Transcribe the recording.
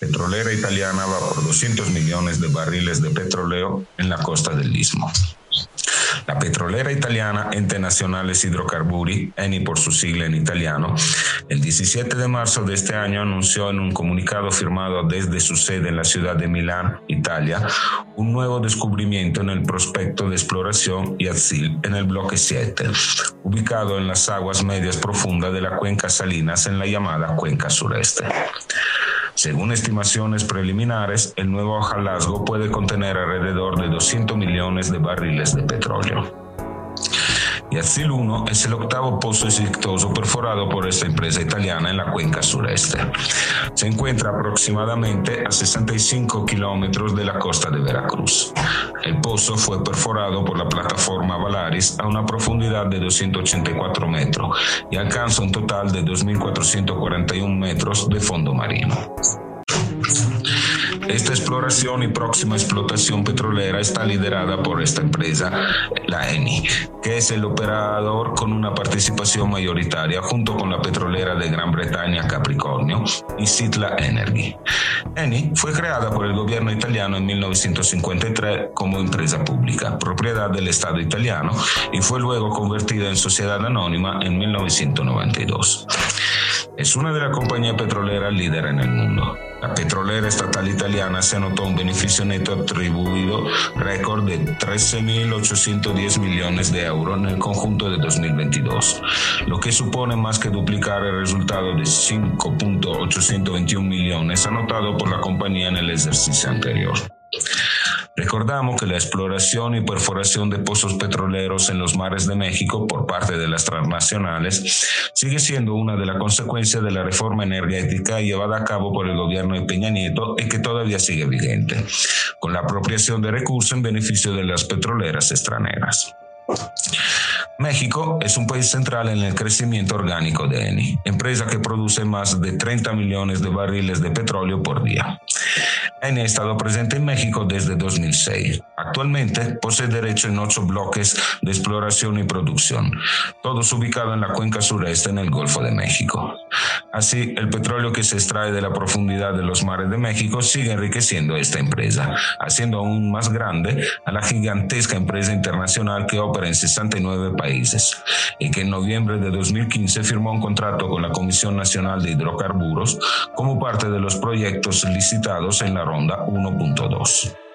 petrolera italiana va por 200 millones de barriles de petróleo en la costa del Istmo. La petrolera italiana Ente Nacionales Hidrocarburi, ENI por su sigla en italiano, el 17 de marzo de este año anunció en un comunicado firmado desde su sede en la ciudad de Milán, Italia, un nuevo descubrimiento en el prospecto de exploración Yazil en el bloque 7, ubicado en las aguas medias profundas de la cuenca Salinas en la llamada cuenca sureste. Según estimaciones preliminares, el nuevo hallazgo puede contener alrededor de 200 millones de barriles de petróleo. Yazil 1 es el octavo pozo exitoso perforado por esta empresa italiana en la cuenca sureste. Se encuentra aproximadamente a 65 kilómetros de la costa de Veracruz. El pozo fue perforado por la plataforma Valaris a una profundidad de 284 metros y alcanza un total de 2.441 metros de fondo marino. Esta exploración y próxima explotación petrolera está liderada por esta empresa, la ENI, que es el operador con una participación mayoritaria junto con la petrolera de Gran Bretaña Capricornio y Sitla Energy. ENI fue creada por el gobierno italiano en 1953 como empresa pública, propiedad del Estado italiano, y fue luego convertida en sociedad anónima en 1992. Es una de las compañías petroleras líderes en el mundo. La petrolera estatal italiana se anotó un beneficio neto atribuido récord de 13.810 millones de euros en el conjunto de 2022, lo que supone más que duplicar el resultado de 5.821 millones anotado por la compañía en el ejercicio anterior. Recordamos que la exploración y perforación de pozos petroleros en los mares de México por parte de las transnacionales sigue siendo una de las consecuencias de la reforma energética llevada a cabo por el gobierno de Peña Nieto y que todavía sigue vigente, con la apropiación de recursos en beneficio de las petroleras extranjeras. México es un país central en el crecimiento orgánico de Eni, empresa que produce más de 30 millones de barriles de petróleo por día. Eni ha estado presente en México desde 2006. Actualmente posee derecho en ocho bloques de exploración y producción, todos ubicados en la cuenca sureste en el Golfo de México. Así, el petróleo que se extrae de la profundidad de los mares de México sigue enriqueciendo esta empresa, haciendo aún más grande a la gigantesca empresa internacional que opera en 69 países y que en noviembre de 2015 firmó un contrato con la Comisión Nacional de Hidrocarburos como parte de los proyectos licitados en la ronda 1.2.